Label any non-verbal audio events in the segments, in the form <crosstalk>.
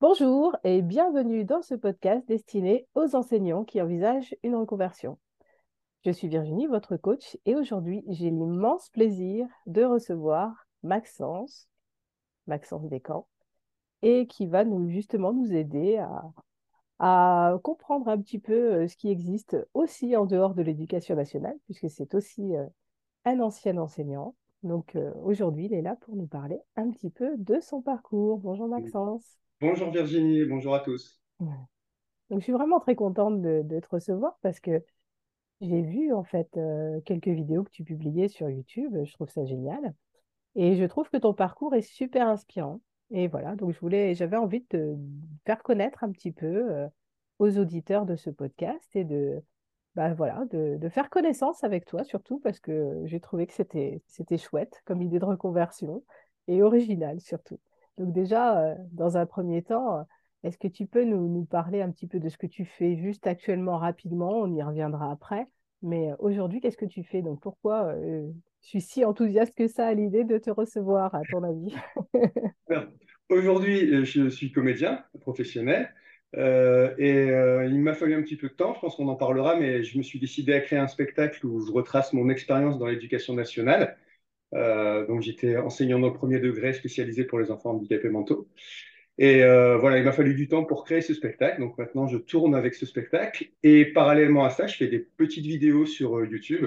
Bonjour et bienvenue dans ce podcast destiné aux enseignants qui envisagent une reconversion. Je suis Virginie, votre coach, et aujourd'hui j'ai l'immense plaisir de recevoir Maxence, Maxence Descamps, et qui va nous justement nous aider à, à comprendre un petit peu euh, ce qui existe aussi en dehors de l'éducation nationale, puisque c'est aussi euh, un ancien enseignant. Donc euh, aujourd'hui, il est là pour nous parler un petit peu de son parcours. Bonjour Maxence. Bonjour Virginie, bonjour à tous. Ouais. Donc, je suis vraiment très contente de, de te recevoir parce que j'ai vu en fait euh, quelques vidéos que tu publiais sur YouTube. Je trouve ça génial. Et je trouve que ton parcours est super inspirant. Et voilà, donc je voulais, j'avais envie de te faire connaître un petit peu euh, aux auditeurs de ce podcast et de, bah, voilà, de, de faire connaissance avec toi surtout parce que j'ai trouvé que c'était, chouette comme idée de reconversion et original surtout. Donc déjà, euh, dans un premier temps, est-ce que tu peux nous, nous parler un petit peu de ce que tu fais juste actuellement rapidement? On y reviendra après. Mais euh, aujourd'hui, qu'est-ce que tu fais? Donc pourquoi euh, je suis si enthousiaste que ça à l'idée de te recevoir, à ton avis? <laughs> Aujourd'hui, je suis comédien professionnel euh, et euh, il m'a fallu un petit peu de temps, je pense qu'on en parlera, mais je me suis décidé à créer un spectacle où je retrace mon expérience dans l'éducation nationale. Euh, donc j'étais enseignant dans premier degré spécialisé pour les enfants handicapés mentaux. Et voilà, il m'a fallu du temps pour créer ce spectacle. Donc maintenant, je tourne avec ce spectacle. Et parallèlement à ça, je fais des petites vidéos sur YouTube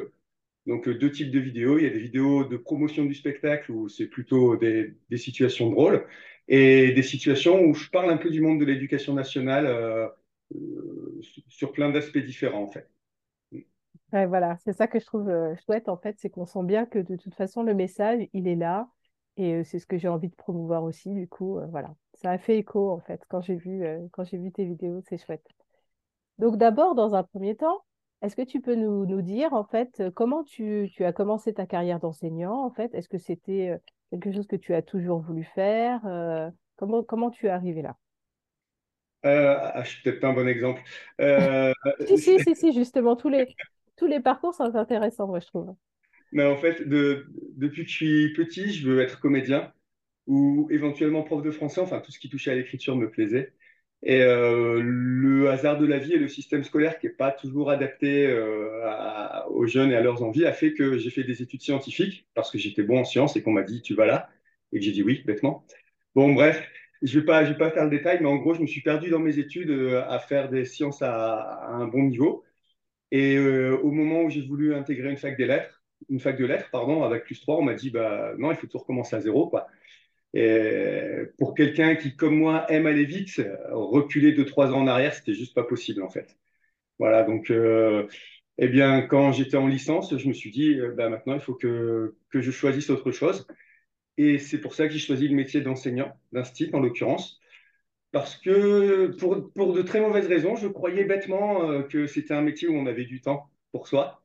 Donc, deux types de vidéos. Il y a des vidéos de promotion du spectacle où c'est plutôt des situations drôles et des situations où je parle un peu du monde de l'éducation nationale euh, euh, sur plein d'aspects différents, en fait. Voilà, c'est ça que je trouve euh, chouette en fait, c'est qu'on sent bien que de toute façon, le message, il est là. Et c'est ce que j'ai envie de promouvoir aussi. Du coup, voilà, ça a fait écho en fait quand j'ai vu, quand vu tes vidéos, c'est chouette. Donc d'abord, dans un premier temps, est-ce que tu peux nous, nous dire en fait comment tu, tu as commencé ta carrière d'enseignant en fait? Est-ce que c'était quelque chose que tu as toujours voulu faire? Euh, comment, comment tu es arrivé là? Euh, ah, je suis peut-être pas un bon exemple. Euh, <laughs> Si, si, si, si, justement, tous les, tous les parcours sont intéressants, moi, je trouve. mais en fait, de, depuis que je suis petit, je veux être comédien ou éventuellement prof de français. Enfin, tout ce qui touchait à l'écriture me plaisait. Et euh, le hasard de la vie et le système scolaire qui n'est pas toujours adapté euh, aux jeunes et à leurs envies a fait que j'ai fait des études scientifiques parce que j'étais bon en sciences et qu'on m'a dit tu vas là et que j'ai dit oui bêtement. Bon bref, je vais vais pas faire le détail, mais en gros je me suis perdu dans mes études euh, à faire des sciences à, un bon niveau. Et au moment où j'ai voulu intégrer une fac des lettres, une fac de lettres pardon avec plus 3, on m'a dit bah non il faut tout recommencer à zéro quoi. Pour quelqu'un qui, comme moi, aime aller vite, reculer deux, trois ans en arrière, c'était juste pas possible, en fait. Voilà, donc, euh, eh bien, quand j'étais en licence, je me suis dit, euh, bah, maintenant, il faut que, que je choisisse autre chose. Et c'est pour ça que j'ai choisi le métier d'enseignant, d'instit en l'occurrence, parce que pour, pour de très mauvaises raisons, je croyais bêtement euh, que c'était un métier où on avait du temps pour soi.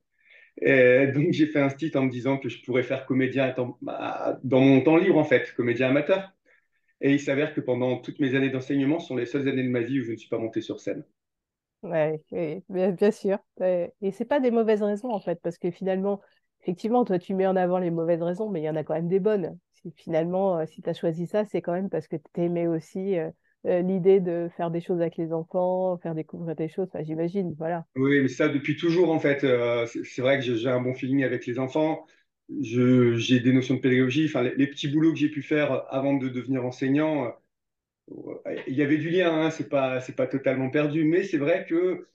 Et donc, j'ai fait un site en me disant que je pourrais faire comédien bah, dans mon temps libre, en fait, comédien amateur. Et il s'avère que pendant toutes mes années d'enseignement, ce sont les seules années de ma vie où je ne suis pas monté sur scène. Ouais, oui, bien, sûr. Et c'est pas des mauvaises raisons, en fait, parce que finalement, effectivement, toi, tu mets en avant les mauvaises raisons, mais il y en a quand même des bonnes. Si, finalement, euh, si tu as choisi ça, c'est quand même parce que tu aimais aussi euh, euh, l'idée de faire des choses avec les enfants, faire découvrir des choses, enfin, j'imagine, voilà. Oui, mais ça depuis toujours, en fait. Euh, c'est vrai que j'ai un bon feeling avec les enfants. J'ai des notions de pédagogie. Enfin, les, petits boulots que j'ai pu faire avant de devenir enseignant, euh, il y avait du lien, hein, c'est pas, c'est pas totalement perdu. Mais c'est vrai que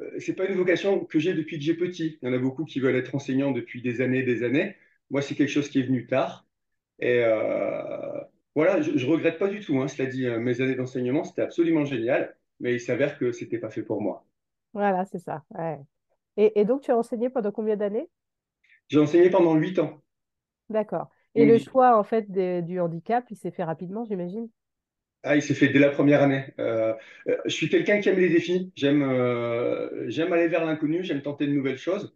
euh, c'est pas une vocation que j'ai depuis que j'ai petit. Il y en a beaucoup qui veulent être enseignants depuis des années des années. Moi, c'est quelque chose qui est venu tard. Et euh, voilà, je, je regrette pas du tout, hein, cela dit, euh, mes années d'enseignement, c'était absolument génial, mais il s'avère que c'était pas fait pour moi. Voilà, c'est ça. et donc, tu as enseigné pendant combien d'années? J'ai enseigné pendant huit ans. D'accord. Et le choix, en fait, des- du handicap, il s'est fait rapidement, j'imagine? ah, il s'est fait dès la première année. Euh, euh, je suis quelqu'un qui aime les défis. J'aime euh, j'aime aller vers l'inconnu, j'aime tenter de nouvelles choses.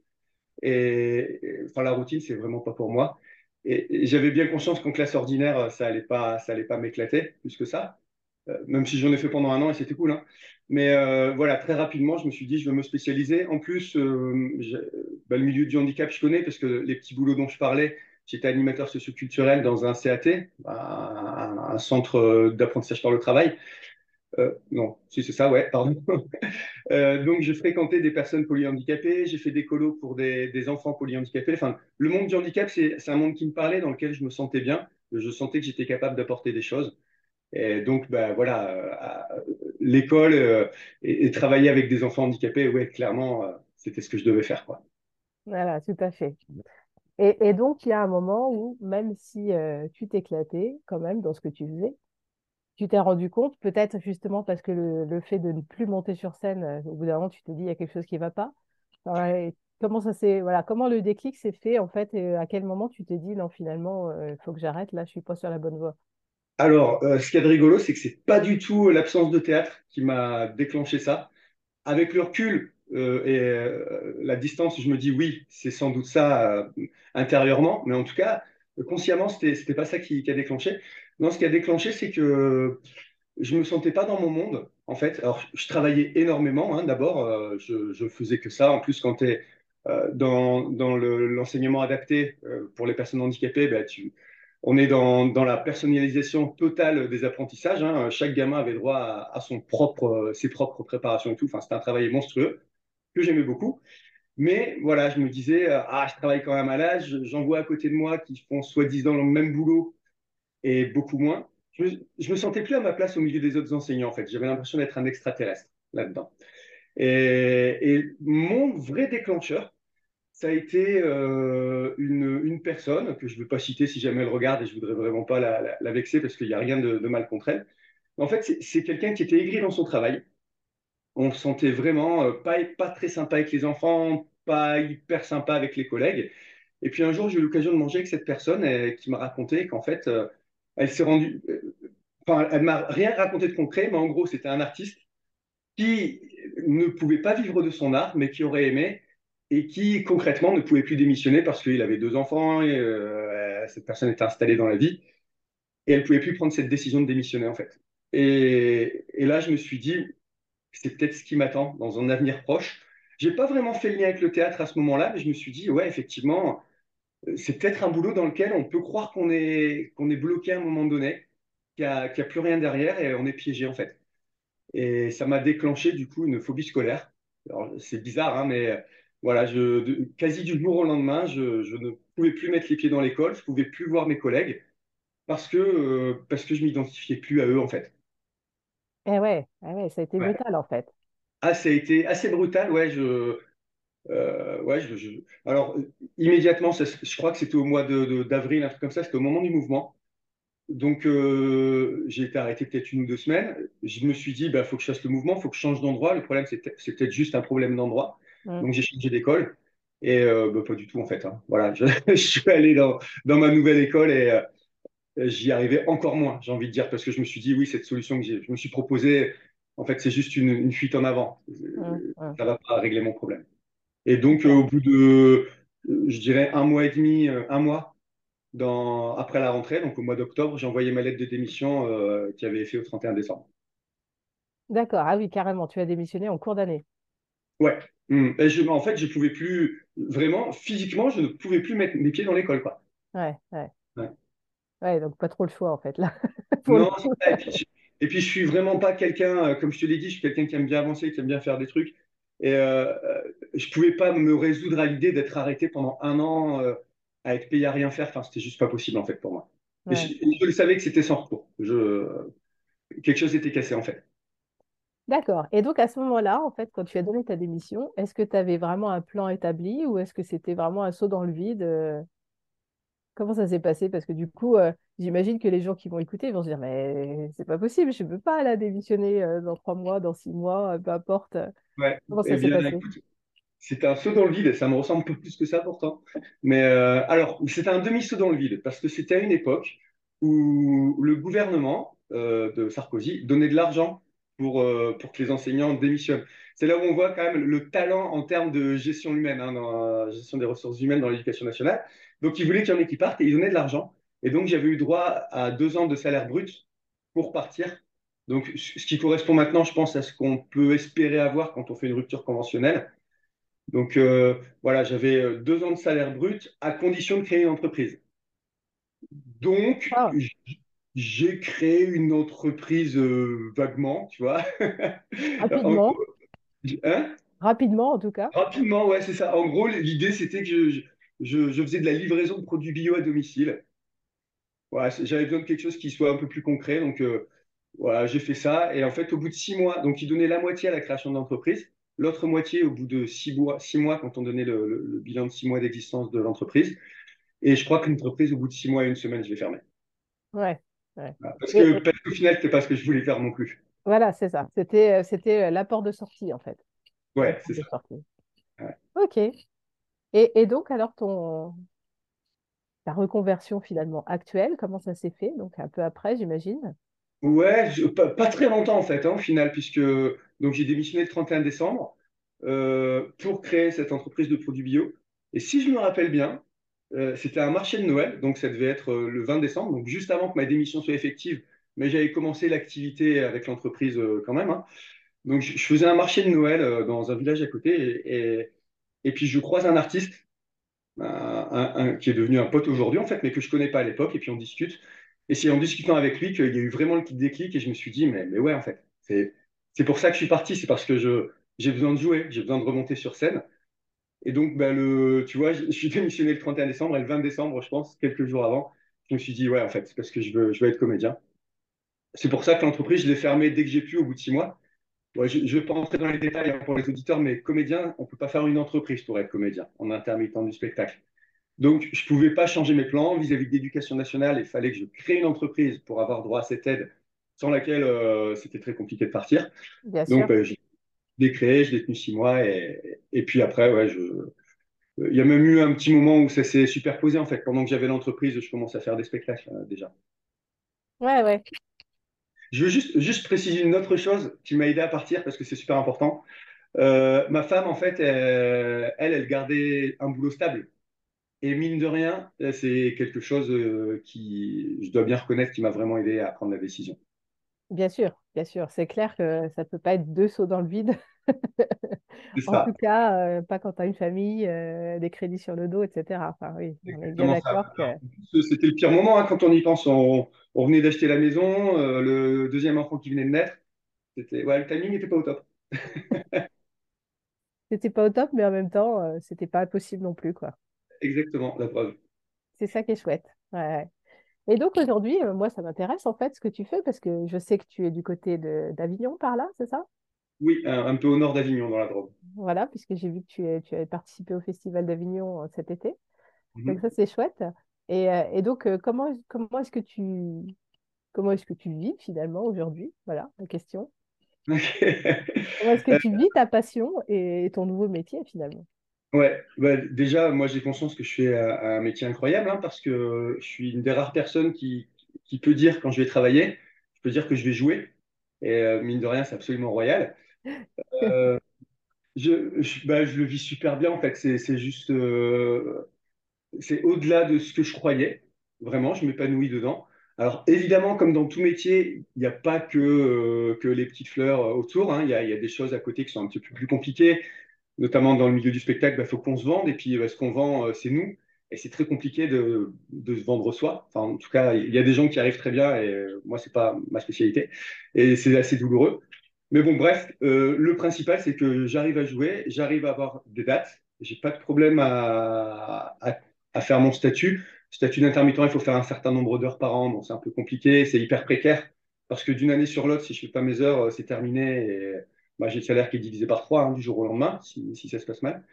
Et, et, enfin, la routine, c'est vraiment pas pour moi. Et, et j'avais bien conscience qu'en classe ordinaire, ça allait pas, ça allait pas m'éclater plus que ça. Euh, même si j'en ai fait pendant un an et c'était cool. hein. Mais euh, voilà, très rapidement, je me suis dit, je veux me spécialiser. En plus, euh, bah, le milieu du handicap, je connais parce que les petits boulots dont je parlais, j'étais animateur socioculturel dans un CAT, un, un centre d'apprentissage par le travail. Euh, non, si c'est ça, ouais, pardon. <laughs> Donc, je fréquentais des personnes polyhandicapées, j'ai fait des colos pour des, des enfants polyhandicapés. Enfin, le monde du handicap, c'est un monde qui me parlait, dans lequel je me sentais bien. Je sentais que j'étais capable d'apporter des choses. Et donc, ben, voilà, euh, l'école euh, et, travailler avec des enfants handicapés, ouais, clairement, euh, c'était ce que je devais faire. Voilà, tout à fait. Et, donc, il y a un moment où, même si tu t'éclatais quand même dans ce que tu faisais, tu t'es rendu compte, peut-être justement parce que le, fait de ne plus monter sur scène, au bout d'un moment, tu te dis, il y a quelque chose qui ne va pas. Comment ça s'est, voilà, comment le déclic s'est fait, en fait, et à quel moment tu t'es dit, non, finalement, il faut que j'arrête, là, je suis pas sur la bonne voie? Alors, euh, ce qu'il y a de rigolo, c'est que c'est pas du tout l'absence de théâtre qui m'a déclenché ça. Avec le recul euh, et euh, la distance, je me dis oui, c'est sans doute ça euh, intérieurement, mais en tout cas, consciemment, c'était, c'était pas ça qui, a déclenché. Non, ce qui a déclenché, c'est que je me sentais pas dans mon monde, en fait. Alors, je travaillais énormément, hein, d'abord, euh, je, je faisais que ça. En plus, quand tu es dans, dans le- l'enseignement adapté euh, pour les personnes handicapées, bah, tu, on est dans, dans la personnalisation totale des apprentissages. hein. Chaque gamin avait droit à, son propre, euh, ses propres préparations et tout. Enfin, c'était un travail monstrueux que j'aimais beaucoup. Mais voilà, je me disais, euh, ah, je travaille quand même à l'âge, j'en vois à côté de moi qui font soi-disant le même boulot et beaucoup moins. Je me, me sentais plus à ma place au milieu des autres enseignants, en fait. J'avais l'impression d'être un extraterrestre là-dedans. Et mon vrai déclencheur, ça a été euh, une, personne que je ne veux pas citer si jamais elle regarde et je ne voudrais vraiment pas la, vexer parce qu'il n'y a rien de, mal contre elle. En fait, c'est quelqu'un qui était aigri dans son travail. On le sentait vraiment euh, pas, très sympa avec les enfants, pas hyper sympa avec les collègues. Et puis un jour, j'ai eu l'occasion de manger avec cette personne qui m'a raconté qu'en fait, euh, elle s'est rendue. Enfin, elle m'a rien raconté de concret, mais en gros, c'était un artiste qui ne pouvait pas vivre de son art, mais qui aurait aimé et qui concrètement ne pouvait plus démissionner parce qu'il avait deux enfants et euh, cette personne était installée dans la vie et elle pouvait plus prendre cette décision de démissionner en fait. Et, là, je me suis dit, c'est peut-être ce qui m'attend dans un avenir proche. J'ai pas vraiment fait le lien avec le théâtre à ce moment-là, mais je me suis dit, ouais, effectivement, euh, c'est peut-être un boulot dans lequel on peut croire qu'on est, qu'on est bloqué à un moment donné, qu'il n'y a, a plus rien derrière et on est piégé en fait. Et ça m'a déclenché du coup une phobie scolaire. C'est bizarre, hein, mais voilà, je, de- quasi du jour au lendemain, je, je ne pouvais plus mettre les pieds dans l'école, je pouvais plus voir mes collègues parce que, euh, parce que je m'identifiais plus à eux en fait. Eh ouais, eh ouais, ça a été Ouais. brutal, en fait. Ah, ça a été assez brutal, ouais. Je, euh, ouais, je, je- Alors, immédiatement, ça- je crois que c'était au mois de, de- d'avril, un truc comme ça, c'était au moment du mouvement. Donc, euh, j'ai été arrêté peut-être une ou deux semaines. Je me suis dit, il bah, faut que je fasse le mouvement, il faut que je change d'endroit. Le problème, c'est c'est peut-être juste un problème d'endroit. Donc, j'ai changé d'école. Et euh, bah, pas du tout, en fait. hein. Voilà, je, <laughs> je suis allé dans, dans ma nouvelle école et euh, j'y arrivais encore moins, j'ai envie de dire, parce que je me suis dit, oui, cette solution que je me suis proposée, en fait, c'est juste une, une fuite en avant. Euh. Ça va pas régler mon problème. Et donc, euh, au bout de, je dirais, un mois et demi, un mois, dans, après la rentrée, donc au mois d'octobre, j'ai envoyé ma lettre de démission qui avait effet au 31 décembre. D'accord. Ah oui, carrément, tu as démissionné en cours d'année. Ouais. Et je, en fait, je pouvais plus, vraiment, physiquement, je ne pouvais plus mettre mes pieds dans l'école, quoi. Ouais, ouais. Ouais. Ouais, donc pas trop le choix, en fait, là, <laughs> Non. Et puis, je, et puis, je suis vraiment pas quelqu'un, euh, comme je te l'ai dit, je suis quelqu'un qui aime bien avancer, qui aime bien faire des trucs. Et euh, euh, je pouvais pas me résoudre à l'idée d'être arrêté pendant un an euh, à être payé à rien faire. Enfin, c'était juste pas possible, en fait, pour moi. Et je, le savais que c'était sans retour. Je, quelque chose était cassé, en fait. D'accord. Et donc, à ce moment-là, en fait, quand tu as donné ta démission, est-ce que tu avais vraiment un plan établi ou est-ce que c'était vraiment un saut dans le vide? euh, Comment ça s'est passé? Parce que du coup, euh, j'imagine que les gens qui vont écouter vont se dire, mais c'est pas possible, je ne peux pas là démissionner euh, dans trois mois, dans six mois, peu importe. Ouais. Comment Eh ça s'est bien, passé? c'était un saut dans le vide. Ça me ressemble pas plus que ça, pourtant. Mais alors, c'était un demi-saut dans le vide parce que c'était à une époque où le gouvernement de Sarkozy donnait de l'argent pour, euh, pour que les enseignants démissionnent. C'est là où on voit quand même le talent en termes de gestion humaine, hein, dans la gestion des ressources humaines dans l'éducation nationale. Donc, ils voulaient qu'il y en ait qui partent et ils donnaient de l'argent. Et donc, j'avais eu droit à deux ans de salaire brut pour partir. Donc, ce qui correspond maintenant, je pense, à ce qu'on peut espérer avoir quand on fait une rupture conventionnelle. Donc, euh, voilà, j'avais euh, deux ans de salaire brut à condition de créer une entreprise. Donc, Ah, j'ai créé une entreprise euh, vaguement, tu vois. <laughs> Rapidement, hein? Rapidement en tout cas. Rapidement, ouais, c'est ça. En gros, l'idée, c'était que je, je, je faisais de la livraison de produits bio à domicile. Voilà, j'avais besoin de quelque chose qui soit un peu plus concret. Donc, euh, voilà, j'ai fait ça. Et en fait, au bout de six mois, donc, ils donnaient la moitié à la création de l'entreprise, l'autre moitié au bout de six mois, six mois quand on donnait le, le- le bilan de six mois d'existence de l'entreprise. Et je crois que l'entreprise, au bout de six mois et une semaine, je l'ai fermée. Ouais, ouais. Parce que, parce qu'au final, c'était pas ce que je voulais faire non plus. voilà, c'est ça. C'était, euh, c'était euh, l'apport de sortie en fait. Ouais, c'est ça. Ouais. Ok. Et, et donc, alors, ton, ta reconversion finalement actuelle, comment ça s'est fait? Donc, un peu après, j'imagine. Ouais, je- pas, pas très longtemps en fait, hein, au final, puisque donc j'ai démissionné le 31 décembre euh, pour créer cette entreprise de produits bio. Et si je me rappelle bien, euh, c'était un marché de Noël, donc ça devait être euh, le 20 décembre, donc juste avant que ma démission soit effective, mais j'avais commencé l'activité avec l'entreprise euh, quand même. hein. Donc je, faisais un marché de Noël dans un village à côté, et, puis je croise un artiste qui est devenu un pote aujourd'hui, en fait, mais que je connais pas à l'époque, et puis on discute. Et c'est en discutant avec lui qu'il y a eu vraiment le déclic, et je me suis dit, mais, mais ouais, en fait, c'est, pour ça que je suis parti, c'est parce que j'ai besoin de jouer, j'ai besoin de remonter sur scène. Et donc, bah, le, tu vois, je, suis démissionné le 31 décembre, et le 20 décembre, je pense, quelques jours avant, je me suis dit, ouais, en fait, c'est parce que je veux, je veux être comédien. C'est pour ça que l'entreprise, je l'ai fermée dès que j'ai pu, au bout de six mois. Ouais, je ne vais pas rentrer dans les détails hein, pour les auditeurs, mais comédien, on ne peut pas faire une entreprise pour être comédien, en intermittent du spectacle. Donc, je ne pouvais pas changer mes plans vis-à-vis de l'éducation nationale. Il fallait que je crée une entreprise pour avoir droit à cette aide, sans laquelle euh, c'était très compliqué de partir. Bien Donc, sûr. euh, créé, je l'ai tenu six mois. Et, et puis après, ouais, je... il y a même eu un petit moment où ça s'est superposé, en fait. Pendant que j'avais l'entreprise, je commençais à faire des spectacles, euh, déjà. Ouais, ouais. Je veux juste, juste préciser une autre chose qui m'a aidé à partir, parce que c'est super important. Euh, ma femme, en fait, elle, elle, elle gardait un boulot stable. Et mine de rien, euh, c'est quelque chose euh, qui, je dois bien reconnaître, qui m'a vraiment aidé à prendre la décision. Bien sûr, bien sûr. C'est clair que ça ne peut pas être deux sauts dans le vide. <laughs> En tout cas, euh, pas quand tu as une famille, euh, des crédits sur le dos, etc. Enfin, oui, que plus, c'était le pire moment hein, quand on y pense. On, on venait d'acheter la maison, euh, le deuxième enfant qui venait de naître. C'était, ouais, le timing n'était pas au top. <laughs> c'était pas au top, mais en même temps, euh, c'était pas impossible non plus, quoi. Exactement, la preuve. C'est ça qui est chouette. Ouais. ouais. Et donc aujourd'hui, euh, moi, ça m'intéresse en fait ce que tu fais parce que je sais que tu es du côté d'Avignon par là, c'est ça? Oui, un, un peu au nord d'Avignon, dans la Drôme. Voilà, puisque j'ai vu que tu, es- tu avais participé au Festival d'Avignon euh, cet été. Donc Mhm. ça, c'est chouette. Et, euh, et donc, euh, comment, comment est-ce que tu, comment est-ce que tu vis finalement aujourd'hui? Voilà la question. <laughs> Comment est-ce que Euh, tu vis ta passion et ton nouveau métier finalement? Ouais, bah, déjà, moi j'ai conscience que je fais un, un métier incroyable hein, parce que je suis une des rares personnes qui, qui peut dire quand je vais travailler, je peux dire que je vais jouer. Et euh, mine de rien, c'est absolument royal. Euh, je, bah, je le vis super bien en fait. C'est juste, euh, c'est au-delà de ce que je croyais. Vraiment, je m'épanouis dedans. Alors évidemment, comme dans tout métier, il n'y a pas que, euh, que les petites fleurs euh, autour. hein. Il y a, il y a des choses à côté qui sont un petit peu plus compliquées. Notamment dans le milieu du spectacle, il faut qu'on se vende. Et puis, bah, ce qu'on vend, euh, c'est nous. Et c'est très compliqué de, se vendre soi. Enfin, en tout cas, il y a des gens qui arrivent très bien. Et euh, moi, c'est pas ma spécialité. Et c'est assez douloureux. Mais bon, bref, euh, le principal, c'est que j'arrive à jouer, j'arrive à avoir des dates, j'ai pas de problème à, faire mon statut. Statut d'intermittent, il faut faire un certain nombre d'heures par an, c'est un peu compliqué, c'est hyper précaire, parce que d'une année sur l'autre, si je fais pas mes heures, c'est terminé, bah, j'ai le salaire qui est divisé par trois hein, du jour au lendemain, si, ça se passe mal.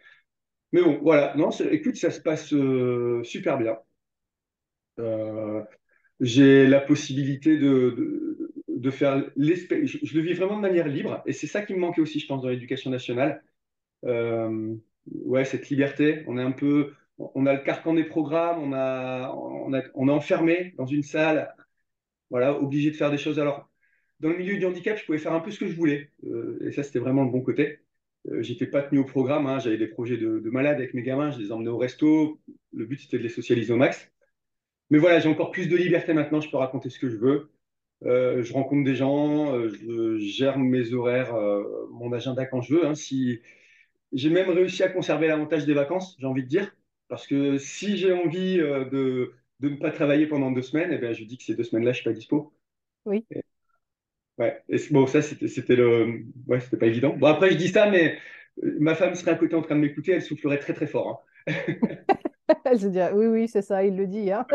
Mais bon, voilà, non, écoute, ça se passe euh, super bien. Euh, j'ai la possibilité de, de, faire l'espèce. Je, le vis vraiment de manière libre. Et c'est ça qui me manquait aussi, je pense, dans l'éducation nationale. Euh, ouais, cette liberté. On est un peu. On a le carcan des programmes, on, a, on, on est enfermé dans une salle, voilà, obligé de faire des choses. Alors, dans le milieu du handicap, je pouvais faire un peu ce que je voulais. Euh, et ça, c'était vraiment le bon côté. Euh, j'étais pas tenu au programme, hein. j'avais des projets de, de malade avec mes gamins, je les emmenais au resto. Le but, c'était de les socialiser au max. Mais voilà, j'ai encore plus de liberté maintenant, je peux raconter ce que je veux. Euh, je rencontre des gens, euh, je gère mes horaires, mon agenda quand je veux. hein. Si... J'ai même réussi à conserver l'avantage des vacances, j'ai envie de dire. Parce que si j'ai envie de, de ne pas travailler pendant deux semaines, et ben, je dis que ces deux semaines-là, je suis pas dispo. Oui. Et, ouais. Et bon, ça, c'était, c'était le, ouais, c'était pas évident. Bon, après, je dis ça, mais euh, ma femme serait à côté en train de m'écouter, elle soufflerait très, très fort. Hein. <laughs> je dirais, oui, oui, c'est ça, il le dit. Hein.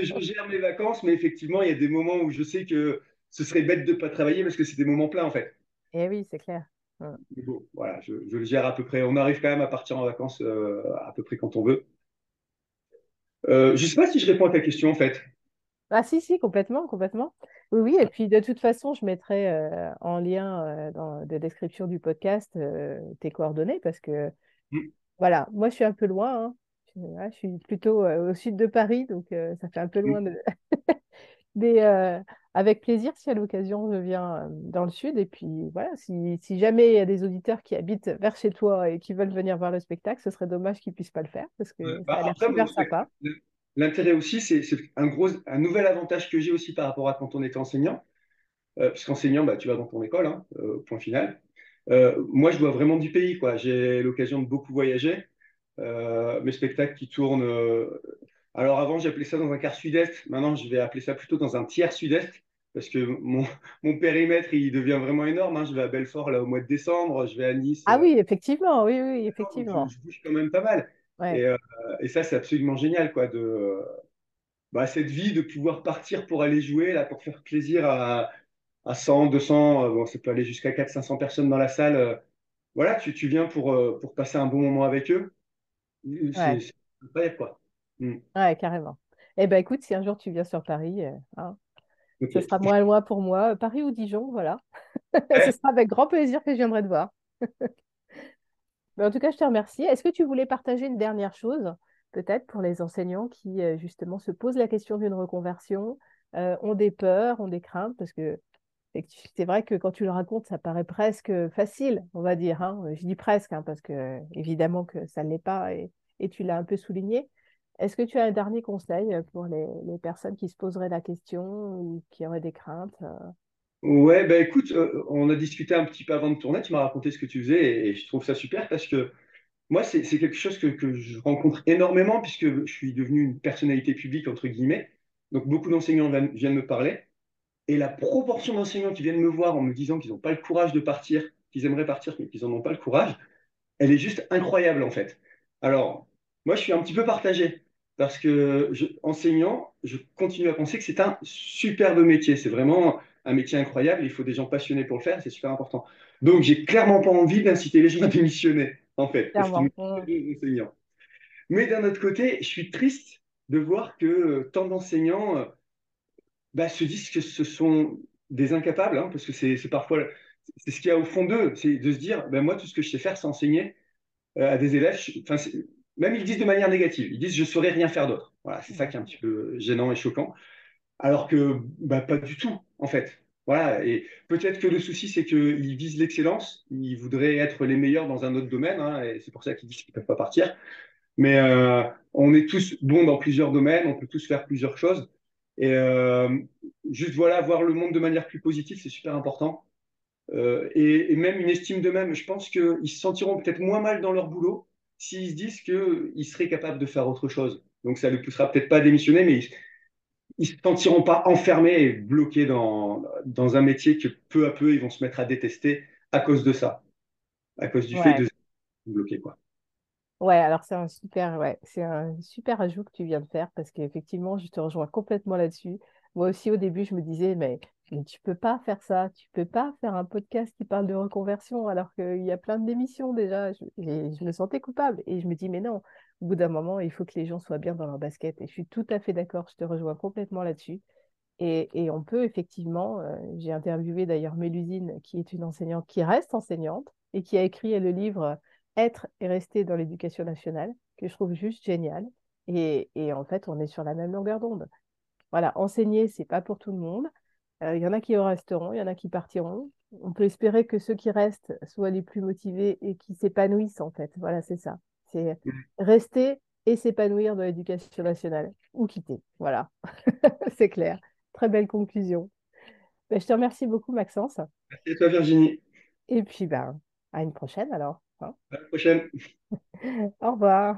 je gère mes vacances, mais effectivement, il y a des moments où je sais que ce serait bête de ne pas travailler parce que c'est des moments pleins, en fait. Eh oui, c'est clair. Mais bon, voilà, je, je, le gère à peu près. On arrive quand même à partir en vacances euh, à peu près quand on veut. Euh, je ne sais pas si je réponds à ta question, en fait. Ah si, si, complètement, complètement. Oui, oui, et puis de toute façon, je mettrai euh, en lien euh, dans la description du podcast euh, tes coordonnées parce que, Mm. voilà, moi je suis un peu loin, hein. Je, suis plutôt euh, au sud de Paris, donc euh, ça fait un peu Mm. loin de... <laughs> Mais euh, avec plaisir, si à l'occasion je viens euh, dans le sud, et puis voilà, si, si jamais il y a des auditeurs qui habitent vers chez toi et qui veulent venir voir le spectacle, ce serait dommage qu'ils puissent pas le faire parce Euh, que ça bah, a l'air après, moi, super sympa. L'intérêt aussi, c'est un gros, un nouvel avantage que j'ai aussi par rapport à quand on était enseignant. Euh, puisqu'enseignant, bah, tu vas dans ton école, hein, euh, point final. Euh, moi, je dois vraiment du pays. J'ai l'occasion de beaucoup voyager. Euh, mes spectacles qui tournent. Alors avant, j'appelais ça dans un quart sud-est. Maintenant, je vais appeler ça plutôt dans un tiers sud-est. Parce que mon, <laughs> mon périmètre, il devient vraiment énorme. hein. Je vais à Belfort là, au mois de décembre. Je vais à Nice. Ah oui, effectivement, oui, oui, je, effectivement. je bouge quand même pas mal. Ouais, Et, euh, et ça, c'est absolument génial, quoi, de, bah, cette vie de pouvoir partir pour aller jouer, là, pour faire plaisir à, à 100, 200, euh, bon, ça peut aller jusqu'à 400, 500 personnes dans la salle. euh, voilà, tu, tu viens pour, euh, pour passer un bon moment avec eux. C'est ouais, quoi. Mm. ouais, carrément. Eh ben écoute, si un jour tu viens sur Paris, euh, hein, ce sera moins loin pour moi, euh, Paris ou Dijon, voilà. <laughs> Ce sera avec grand plaisir que je viendrai te voir. <laughs> Mais en tout cas, je te remercie. Est-ce que tu voulais partager une dernière chose, peut-être pour les enseignants qui euh, justement se posent la question d'une reconversion, euh, ont des peurs, ont des craintes, parce que c'est vrai que quand tu le racontes, ça paraît presque facile, on va dire. hein. Je dis presque, hein, parce que évidemment que ça ne l'est pas, et, tu l'as un peu souligné. Est-ce que tu as un dernier conseil pour les, les personnes qui se poseraient la question ou qui auraient des craintes? Ouais, bah écoute, euh, on a discuté un petit peu avant de tourner, tu m'as raconté ce que tu faisais et, je trouve ça super parce que moi, c'est quelque chose que, je rencontre énormément puisque je suis devenu une personnalité publique, entre guillemets. Donc, beaucoup d'enseignants viennent, me parler. Et la proportion d'enseignants qui viennent me voir en me disant qu'ils n'ont pas le courage de partir, qu'ils aimeraient partir, mais qu'ils n'en ont pas le courage, elle est juste incroyable en fait. Alors, moi, je suis un petit peu partagé parce que enseignant, je continue à penser que c'est un superbe métier. C'est vraiment un métier incroyable. Il faut des gens passionnés pour le faire. C'est super important. Donc, j'ai clairement pas envie d'inciter les gens à démissionner en fait, enseignants. Mais d'un autre côté, je suis triste de voir que tant d'enseignants euh, bah, se disent que ce sont des incapables, hein, parce que c'est parfois c'est ce qu'il y a au fond d'eux, c'est de se dire, ben moi, tout ce que je sais faire, c'est enseigner euh, à des élèves. Je- même ils le disent de manière négative. Ils disent, je ne saurais rien faire d'autre. Voilà, c'est ça qui est un petit peu gênant et choquant. Alors que, bah, pas du tout, en fait. Voilà, et peut-être que le souci, c'est qu'ils visent l'excellence, ils voudraient être les meilleurs dans un autre domaine, hein, et c'est pour ça qu'ils disent qu'ils ne peuvent pas partir. Mais euh, on est tous bons dans plusieurs domaines, on peut tous faire plusieurs choses. Et euh, juste voilà, voir le monde de manière plus positive, c'est super important. Euh, et, même une estime d'eux-mêmes. Je pense qu'ils se sentiront peut-être moins mal dans leur boulot s'ils se disent qu'ils seraient capables de faire autre chose. Donc ça ne les poussera peut-être pas à démissionner, mais ne se sentiront pas enfermés et bloqués dans, dans un métier que peu à peu ils vont se mettre à détester à cause de ça, à cause du fait de bloquer, quoi. Ouais, alors c'est un super, ouais, c'est un super ajout que tu viens de faire parce qu'effectivement, je te rejoins complètement là-dessus. Moi aussi, au début, je me disais, mais, mais tu peux pas faire ça, tu peux pas faire un podcast qui parle de reconversion alors qu'il y a plein d'émissions déjà. Je, et je me sentais coupable et je me dis, mais non, au bout d'un moment, il faut que les gens soient bien dans leur basket. Et je suis tout à fait d'accord, je te rejoins complètement là-dessus. Et, on peut effectivement, euh, j'ai interviewé d'ailleurs Mélusine, qui est une enseignante qui reste enseignante et qui a écrit le livre Être et rester dans l'éducation nationale, que je trouve juste génial. Et, en fait, on est sur la même longueur d'onde. Voilà, enseigner, c'est pas pour tout le monde. Euh, Il y en a qui resteront, il y en a qui partiront. On peut espérer que ceux qui restent soient les plus motivés et qui s'épanouissent, en fait. Voilà, c'est ça. C'est rester et s'épanouir dans l'éducation nationale ou quitter. Voilà, <laughs> c'est clair. Très belle conclusion. Ben, je te remercie beaucoup, Maxence. Merci à toi, Virginie. Et puis, ben, à une prochaine alors. hein. À la prochaine. <laughs> Au revoir.